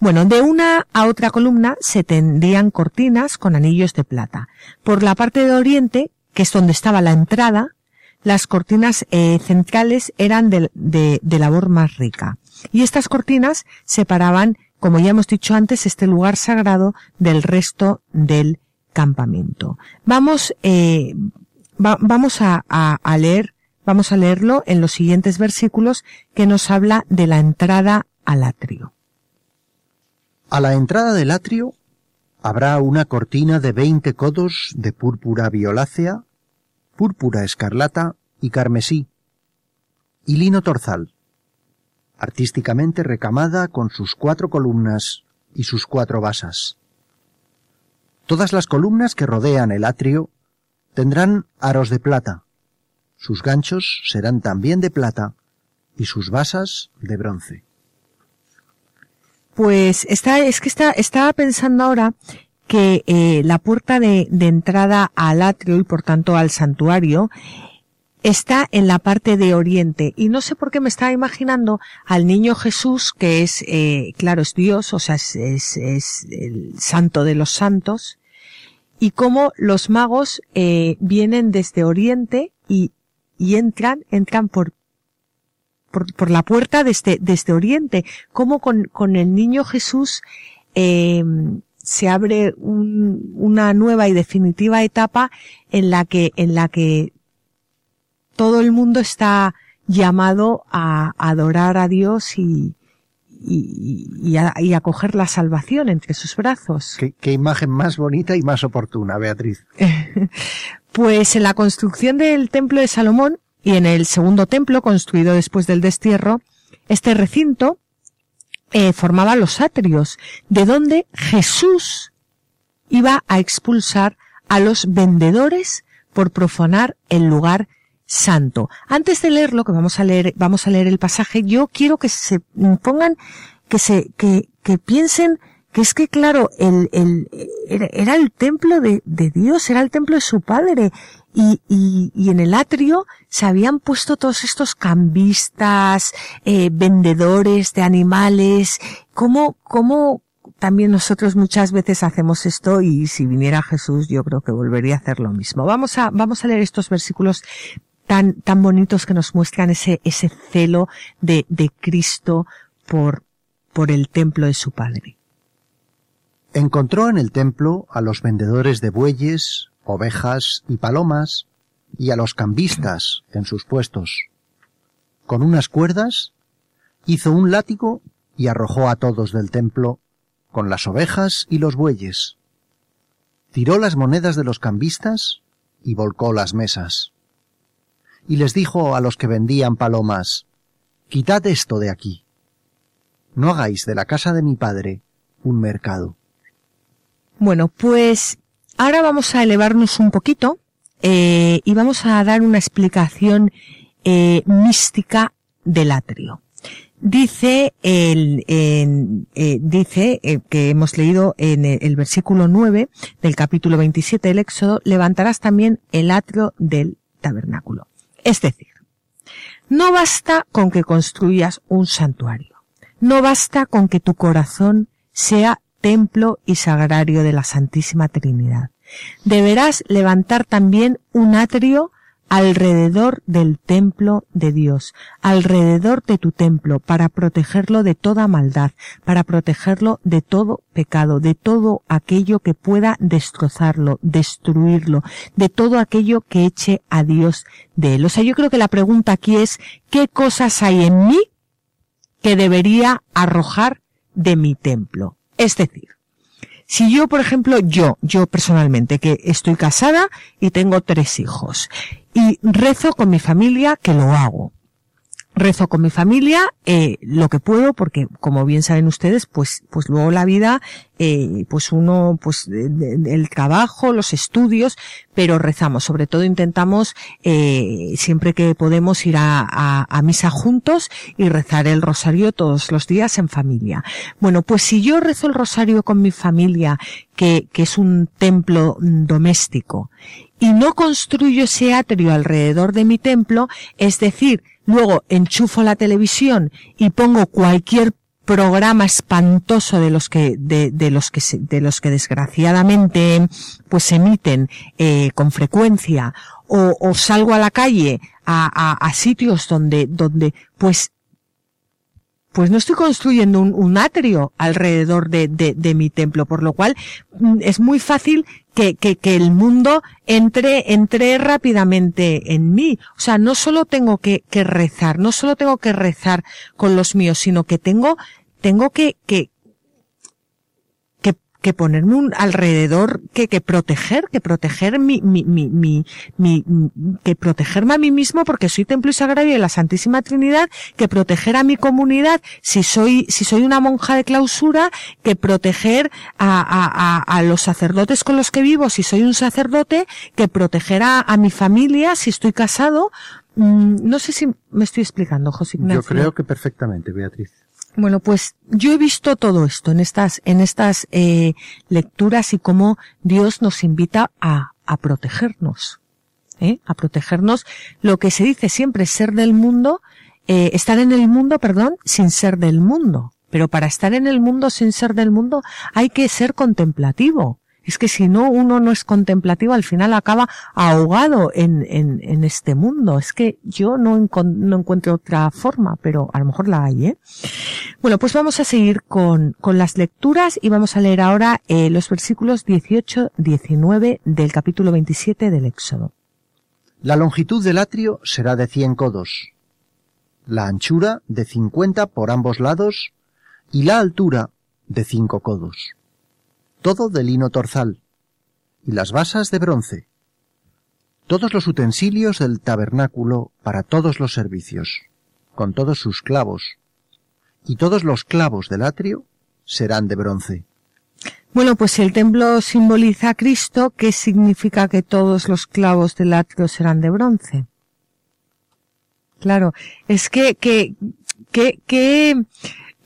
Bueno, de una a otra columna se tendrían cortinas con anillos de plata. Por la parte de oriente, que es donde estaba la entrada, las cortinas eh, centrales eran de, de, de, labor más rica. Y estas cortinas separaban como ya hemos dicho antes, este lugar sagrado del resto del campamento. Vamos, eh, vamos a, a, leer, vamos a leerlo en los siguientes versículos que nos habla de la entrada al atrio. A la entrada del atrio habrá una cortina de veinte codos de púrpura violácea, púrpura escarlata y carmesí, y lino torzal artísticamente recamada con sus cuatro columnas y sus cuatro basas. Todas las columnas que rodean el atrio tendrán aros de plata, sus ganchos serán también de plata y sus basas de bronce. Pues está, es que está, estaba pensando ahora que eh, la puerta de, de entrada al atrio y por tanto al santuario está en la parte de Oriente. Y no sé por qué me estaba imaginando al niño Jesús, que es, eh, claro, es Dios, o sea, es, es, el santo de los santos, y cómo los magos eh, vienen desde Oriente y, y entran, entran por, por, por la puerta desde, desde Oriente, como con, con el niño Jesús eh, se abre un, una nueva y definitiva etapa en la que, en la que todo el mundo está llamado a adorar a Dios y, y, a, coger la salvación entre sus brazos. ¿Qué, imagen más bonita y más oportuna, Beatriz. pues en la construcción del templo de Salomón y en el segundo templo construido después del destierro, este recinto eh, formaba los atrios, de donde Jesús iba a expulsar a los vendedores por profanar el lugar santo. Antes de leerlo, que vamos a leer, vamos a leer el pasaje, yo quiero que se pongan, que se, que, que piensen que es que claro, el, el, era, el templo de, de, Dios, era el templo de su padre, y, y, y, en el atrio se habían puesto todos estos cambistas, eh, vendedores de animales, cómo, cómo también nosotros muchas veces hacemos esto y si viniera Jesús yo creo que volvería a hacer lo mismo. Vamos a, vamos a leer estos versículos tan, tan bonitos que nos muestran ese, ese celo de, de Cristo por, por el templo de su Padre. Encontró en el templo a los vendedores de bueyes, ovejas y palomas, y a los cambistas en sus puestos. Con unas cuerdas hizo un látigo y arrojó a todos del templo con las ovejas y los bueyes. Tiró las monedas de los cambistas y volcó las mesas y les dijo a los que vendían palomas, Quitad esto de aquí. No hagáis de la casa de mi padre un mercado. Bueno, pues ahora vamos a elevarnos un poquito eh, y vamos a dar una explicación eh, mística del atrio. Dice el, eh, dice que hemos leído en el, versículo 9 del capítulo 27 del Éxodo, levantarás también el atrio del tabernáculo. Es decir, no basta con que construyas un santuario. No basta con que tu corazón sea templo y sagrario de la Santísima Trinidad. Deberás levantar también un atrio alrededor del templo de Dios, alrededor de tu templo, para protegerlo de toda maldad, para protegerlo de todo pecado, de todo aquello que pueda destrozarlo, destruirlo, de todo aquello que eche a Dios de él. O sea, yo creo que la pregunta aquí es, ¿qué cosas hay en mí que debería arrojar de mi templo? Es decir, si yo, por ejemplo, yo, yo personalmente, que estoy casada y tengo tres hijos, y rezo con mi familia que lo hago. Rezo con mi familia eh, lo que puedo porque como bien saben ustedes pues pues luego la vida eh, pues uno pues el trabajo los estudios pero rezamos. Sobre todo intentamos eh, siempre que podemos ir a, a, a misa juntos y rezar el rosario todos los días en familia. Bueno pues si yo rezo el rosario con mi familia que, que es un templo doméstico y no construyo ese atrio alrededor de mi templo, es decir, luego enchufo la televisión y pongo cualquier programa espantoso de los que de, de los que de los que desgraciadamente pues emiten eh, con frecuencia. O, o, salgo a la calle a, a, a sitios donde donde pues pues no estoy construyendo un, un atrio alrededor de, de, de, mi templo, por lo cual mm, es muy fácil que, que, que, el mundo entre, entre rápidamente en mí. O sea, no solo tengo que, que rezar, no solo tengo que rezar con los míos, sino que tengo, tengo que, que, que ponerme un alrededor, que, que proteger, que proteger mi, mi, mi, mi, mi, que protegerme a mí mismo porque soy templo y sagrario de la Santísima Trinidad, que proteger a mi comunidad si soy, si soy una monja de clausura, que proteger a, a, a, a los sacerdotes con los que vivo si soy un sacerdote, que proteger a, a mi familia si estoy casado. Mm, no sé si me estoy explicando, José Ignacio. Yo creo que perfectamente, Beatriz. Bueno, pues yo he visto todo esto en estas, en estas eh, lecturas y cómo Dios nos invita a, a protegernos, ¿eh? a protegernos. Lo que se dice siempre, ser del mundo, eh, estar en el mundo, perdón, sin ser del mundo. Pero para estar en el mundo sin ser del mundo hay que ser contemplativo. Es que si no, uno no es contemplativo, al final acaba ahogado en, en, en este mundo. Es que yo no, no, encuentro otra forma, pero a lo mejor la hay, ¿eh? Bueno, pues vamos a seguir con, con las lecturas y vamos a leer ahora eh, los versículos 18-19 del capítulo 27 del Éxodo. La longitud del atrio será de cien codos, la anchura de cincuenta por ambos lados y la altura de cinco codos todo de lino torzal, y las basas de bronce, todos los utensilios del tabernáculo para todos los servicios, con todos sus clavos, y todos los clavos del atrio serán de bronce. Bueno, pues si el templo simboliza a Cristo, ¿qué significa que todos los clavos del atrio serán de bronce? Claro, es que, que, que, que,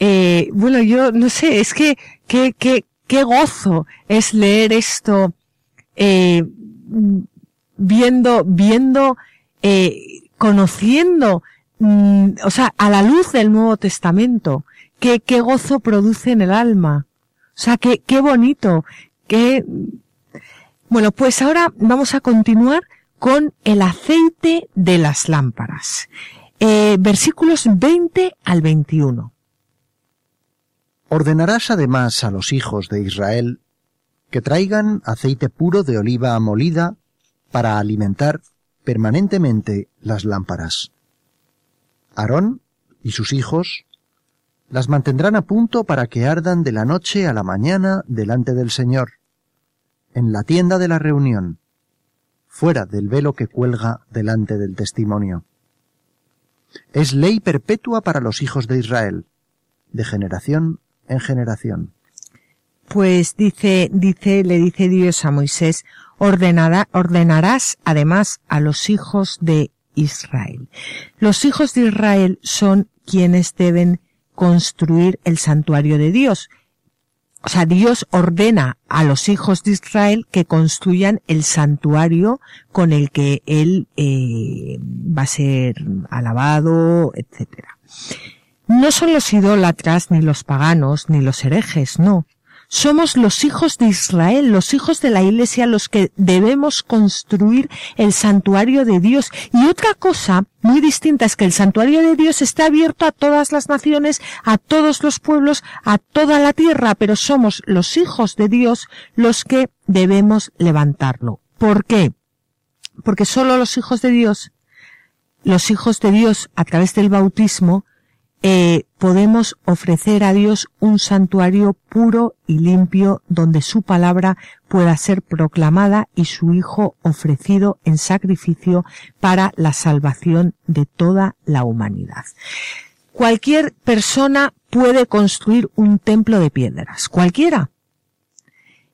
eh, bueno, yo no sé, es que, que, que, qué gozo es leer esto, eh, viendo, viendo, eh, conociendo, mm, o sea, a la luz del Nuevo Testamento, qué, qué gozo produce en el alma. O sea, qué, bonito, qué... Bueno, pues ahora vamos a continuar con el aceite de las lámparas. Eh, versículos 20 al 21. Ordenarás además a los hijos de Israel que traigan aceite puro de oliva molida para alimentar permanentemente las lámparas. Aarón y sus hijos las mantendrán a punto para que ardan de la noche a la mañana delante del Señor, en la tienda de la reunión, fuera del velo que cuelga delante del testimonio. Es ley perpetua para los hijos de Israel, de generación Pues dice, dice, le dice Dios a Moisés, ordenará, ordenarás además a los hijos de Israel. Los hijos de Israel son quienes deben construir el santuario de Dios. O sea, Dios ordena a los hijos de Israel que construyan el santuario con el que Él eh, va a ser alabado, etcétera. No son los idólatras, ni los paganos, ni los herejes, no. somos los hijos de Israel, los hijos de la Iglesia, los que debemos construir el santuario de Dios. Y otra cosa muy distinta es que el santuario de Dios está abierto a todas las naciones, a todos los pueblos, a toda la tierra, pero somos los hijos de Dios los que debemos levantarlo. ¿Por qué? Porque solo los hijos de Dios, los hijos de Dios a través del bautismo, eh, podemos ofrecer a Dios un santuario puro y limpio donde su palabra pueda ser proclamada y su Hijo ofrecido en sacrificio para la salvación de toda la humanidad. Cualquier persona puede construir un templo de piedras, cualquiera.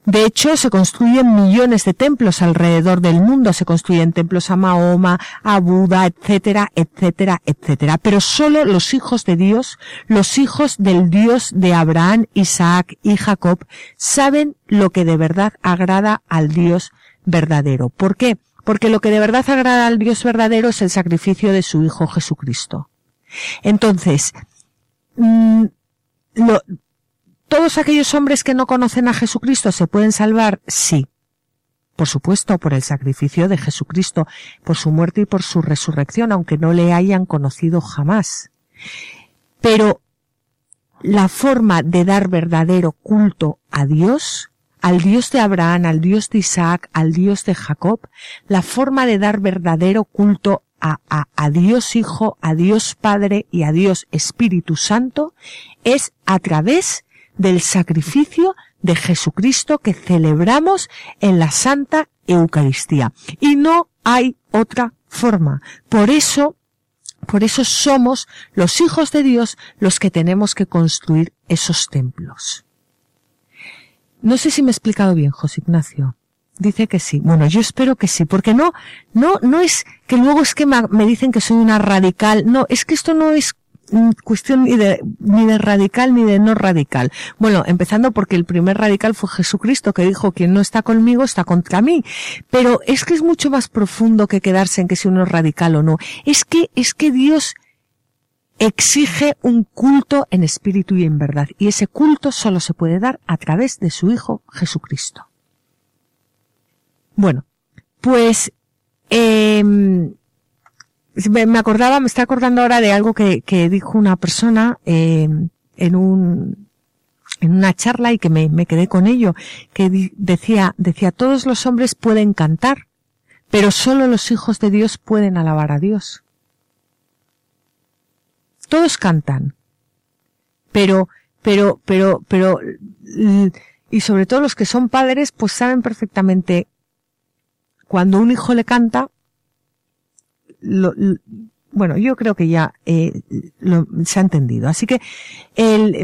De hecho, se construyen millones de templos alrededor del mundo, se construyen templos a Mahoma, a Buda, etcétera, etcétera, etcétera. Pero solo los hijos de Dios, los hijos del Dios de Abraham, Isaac y Jacob, saben lo que de verdad agrada al Dios verdadero. ¿Por qué? Porque lo que de verdad agrada al Dios verdadero es el sacrificio de su Hijo Jesucristo. Entonces, mm, lo, ¿Todos aquellos hombres que no conocen a Jesucristo se pueden salvar? Sí. Por supuesto, por el sacrificio de Jesucristo, por su muerte y por su resurrección, aunque no le hayan conocido jamás. Pero la forma de dar verdadero culto a Dios, al Dios de Abraham, al Dios de Isaac, al Dios de Jacob, la forma de dar verdadero culto a, Dios Hijo, a Dios Padre y a Dios Espíritu Santo es a través del sacrificio de Jesucristo que celebramos en la Santa Eucaristía. Y no hay otra forma. Por eso, por eso somos los hijos de Dios los que tenemos que construir esos templos. No sé si me he explicado bien, José Ignacio. Dice que sí. Bueno, yo espero que sí, porque no, no, no es que luego es que me dicen que soy una radical. No, es que esto no es cuestión ni de, ni de radical ni de no radical. Bueno, empezando porque el primer radical fue Jesucristo que dijo quien no está conmigo está contra mí. Pero es que es mucho más profundo que quedarse en que si uno es radical o no. Es que, es que Dios exige un culto en espíritu y en verdad. Y ese culto solo se puede dar a través de su Hijo Jesucristo. Bueno, pues, eh, me acordaba, me está acordando ahora de algo que, que dijo una persona eh, en un en una charla y que me, me quedé con ello, que decía, decía, todos los hombres pueden cantar, pero solo los hijos de Dios pueden alabar a Dios. Todos cantan, pero, pero, pero, pero, y sobre todo los que son padres, pues saben perfectamente cuando un hijo le canta, bueno, yo creo que ya eh, se ha entendido. Así que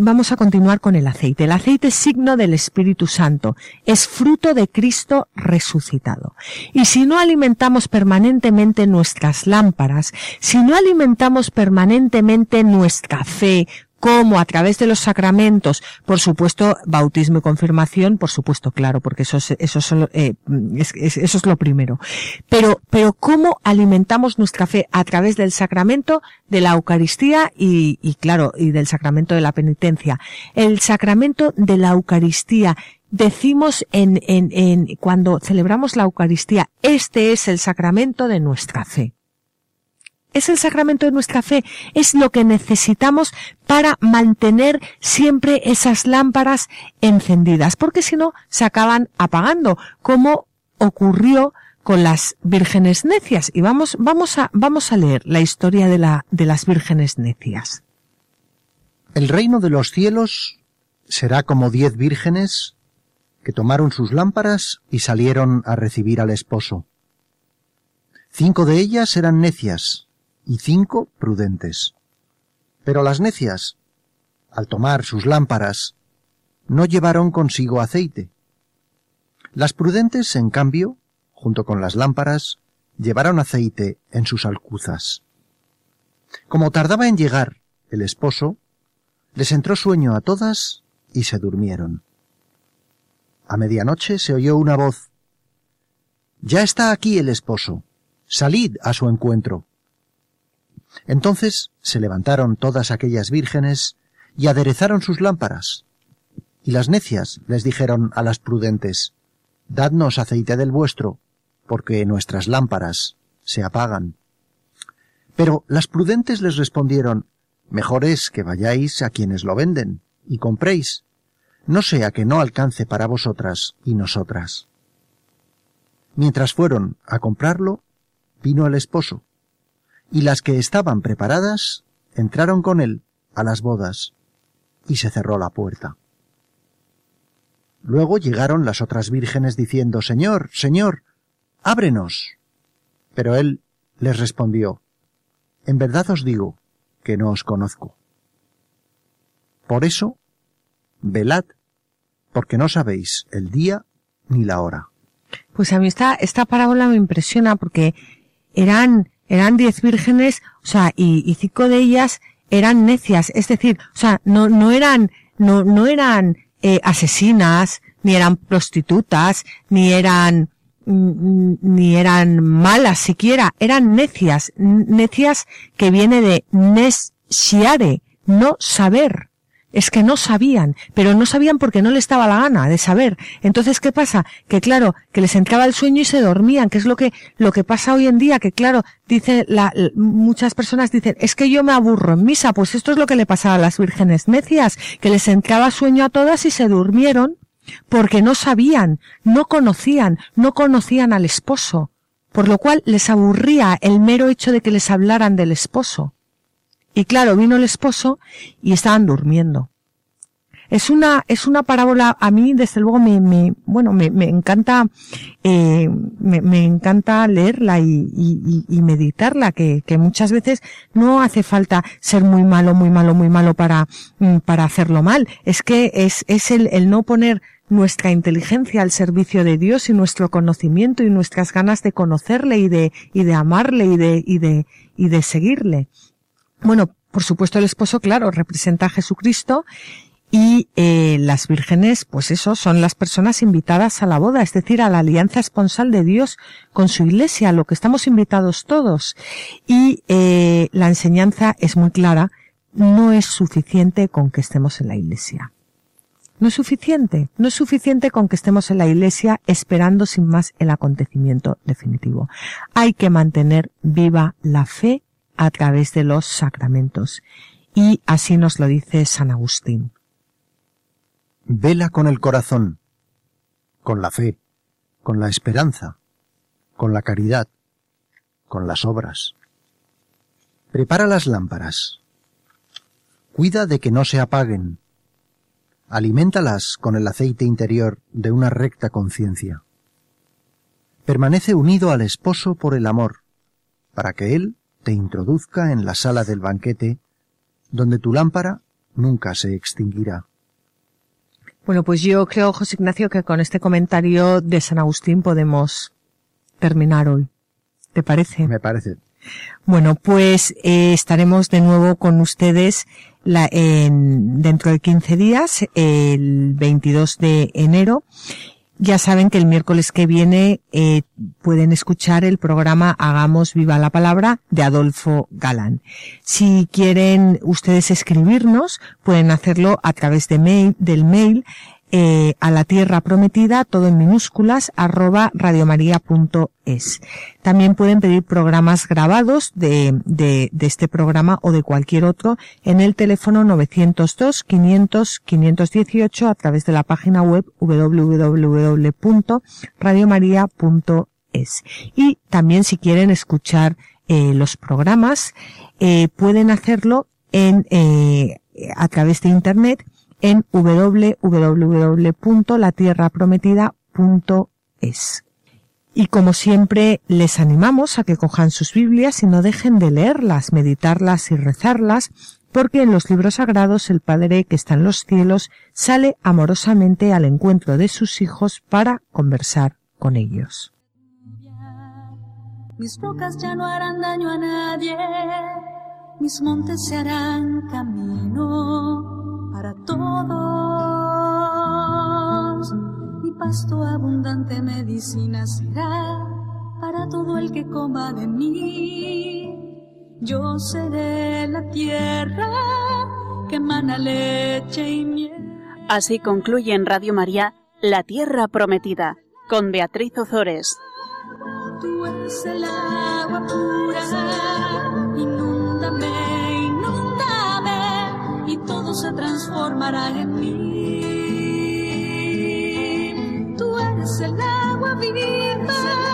vamos a continuar con el aceite. El aceite es signo del Espíritu Santo, es fruto de Cristo resucitado. Y si no alimentamos permanentemente nuestras lámparas, si no alimentamos permanentemente nuestra fe, cómo a través de los sacramentos, por supuesto, bautismo y confirmación, por supuesto, claro, porque eso es, eso es, eh, eso es lo primero. Pero, pero cómo alimentamos nuestra fe a través del sacramento de la Eucaristía y, y claro, y del sacramento de la penitencia. El sacramento de la Eucaristía decimos en, en, en, cuando celebramos la Eucaristía, este es el sacramento de nuestra fe es el sacramento de nuestra fe, es lo que necesitamos para mantener siempre esas lámparas encendidas, porque si no se acaban apagando, como ocurrió con las vírgenes necias. Y vamos, vamos a, vamos a leer la historia de la, de las vírgenes necias. El reino de los cielos será como diez vírgenes que tomaron sus lámparas y salieron a recibir al esposo. Cinco de ellas eran necias y cinco prudentes. Pero las necias, al tomar sus lámparas, no llevaron consigo aceite. Las prudentes, en cambio, junto con las lámparas, llevaron aceite en sus alcuzas. Como tardaba en llegar el esposo, les entró sueño a todas y se durmieron. A medianoche se oyó una voz. Ya está aquí el esposo. Salid a su encuentro. Entonces se levantaron todas aquellas vírgenes y aderezaron sus lámparas. Y las necias les dijeron a las prudentes, Dadnos aceite del vuestro, porque nuestras lámparas se apagan. Pero las prudentes les respondieron, Mejor es que vayáis a quienes lo venden y compréis, no sea que no alcance para vosotras y nosotras. Mientras fueron a comprarlo, vino el esposo, y las que estaban preparadas entraron con él a las bodas, y se cerró la puerta. Luego llegaron las otras vírgenes diciendo Señor, Señor, ábrenos. Pero él les respondió En verdad os digo que no os conozco. Por eso, velad, porque no sabéis el día ni la hora. Pues a mí esta, esta parábola me impresiona porque eran, eran diez vírgenes, o sea, y, y cinco de ellas eran necias, es decir, o sea, no, no eran, no, no eran eh, asesinas, ni eran prostitutas, ni eran, mm, ni eran malas siquiera, eran necias, necias que viene de nesciare, no saber es que no sabían, pero no sabían porque no les estaba la gana de saber. Entonces, ¿qué pasa? Que claro, que les entraba el sueño y se dormían, que es lo que, lo que pasa hoy en día, que claro, dice la, muchas personas dicen, es que yo me aburro en misa, pues esto es lo que le pasaba a las vírgenes necias, que les entraba sueño a todas y se durmieron porque no sabían, no conocían, no conocían al esposo, por lo cual les aburría el mero hecho de que les hablaran del esposo. Y claro, vino el esposo y estaban durmiendo. Es una, es una parábola, a mí desde luego me, me bueno, me, me encanta, eh, me, me, encanta leerla y, y, y meditarla, que, que, muchas veces no hace falta ser muy malo, muy malo, muy malo para, mm, para hacerlo mal. Es que es, es el, el no poner nuestra inteligencia al servicio de Dios y nuestro conocimiento y nuestras ganas de conocerle y de, y de amarle y de, y de, y de seguirle. Bueno, por supuesto el esposo, claro, representa a Jesucristo y eh, las vírgenes, pues eso, son las personas invitadas a la boda, es decir, a la alianza esponsal de Dios con su iglesia, a lo que estamos invitados todos. Y eh, la enseñanza es muy clara, no es suficiente con que estemos en la iglesia. No es suficiente, no es suficiente con que estemos en la iglesia esperando sin más el acontecimiento definitivo. Hay que mantener viva la fe a través de los sacramentos. Y así nos lo dice San Agustín. Vela con el corazón, con la fe, con la esperanza, con la caridad, con las obras. Prepara las lámparas. Cuida de que no se apaguen. Aliméntalas con el aceite interior de una recta conciencia. Permanece unido al esposo por el amor, para que él te introduzca en la sala del banquete, donde tu lámpara nunca se extinguirá. Bueno, pues yo creo, José Ignacio, que con este comentario de San Agustín podemos terminar hoy. ¿Te parece? Me parece. Bueno, pues eh, estaremos de nuevo con ustedes la, en, dentro de 15 días, el 22 de enero, ya saben que el miércoles que viene eh, pueden escuchar el programa Hagamos Viva la Palabra de Adolfo Galán. Si quieren ustedes escribirnos, pueden hacerlo a través de mail, del mail eh, a la tierra prometida, todo en minúsculas, arroba radiomaria.es. También pueden pedir programas grabados de, de, de, este programa o de cualquier otro en el teléfono 902 500 518 a través de la página web www.radiomaria.es. Y también si quieren escuchar eh, los programas, eh, pueden hacerlo en, eh, a través de internet en www.latierraprometida.es. Y como siempre, les animamos a que cojan sus Biblias y no dejen de leerlas, meditarlas y rezarlas, porque en los libros sagrados el Padre que está en los cielos sale amorosamente al encuentro de sus hijos para conversar con ellos. Mis ya no harán daño a nadie, mis montes se harán camino para todos. Mi pasto abundante medicina será para todo el que coma de mí. Yo seré la tierra que emana leche y miel. Así concluye en Radio María La Tierra Prometida, con Beatriz Ozores. Tú eres el agua pura, inúndame, y todo se transformará en mí. Tú eres el agua viva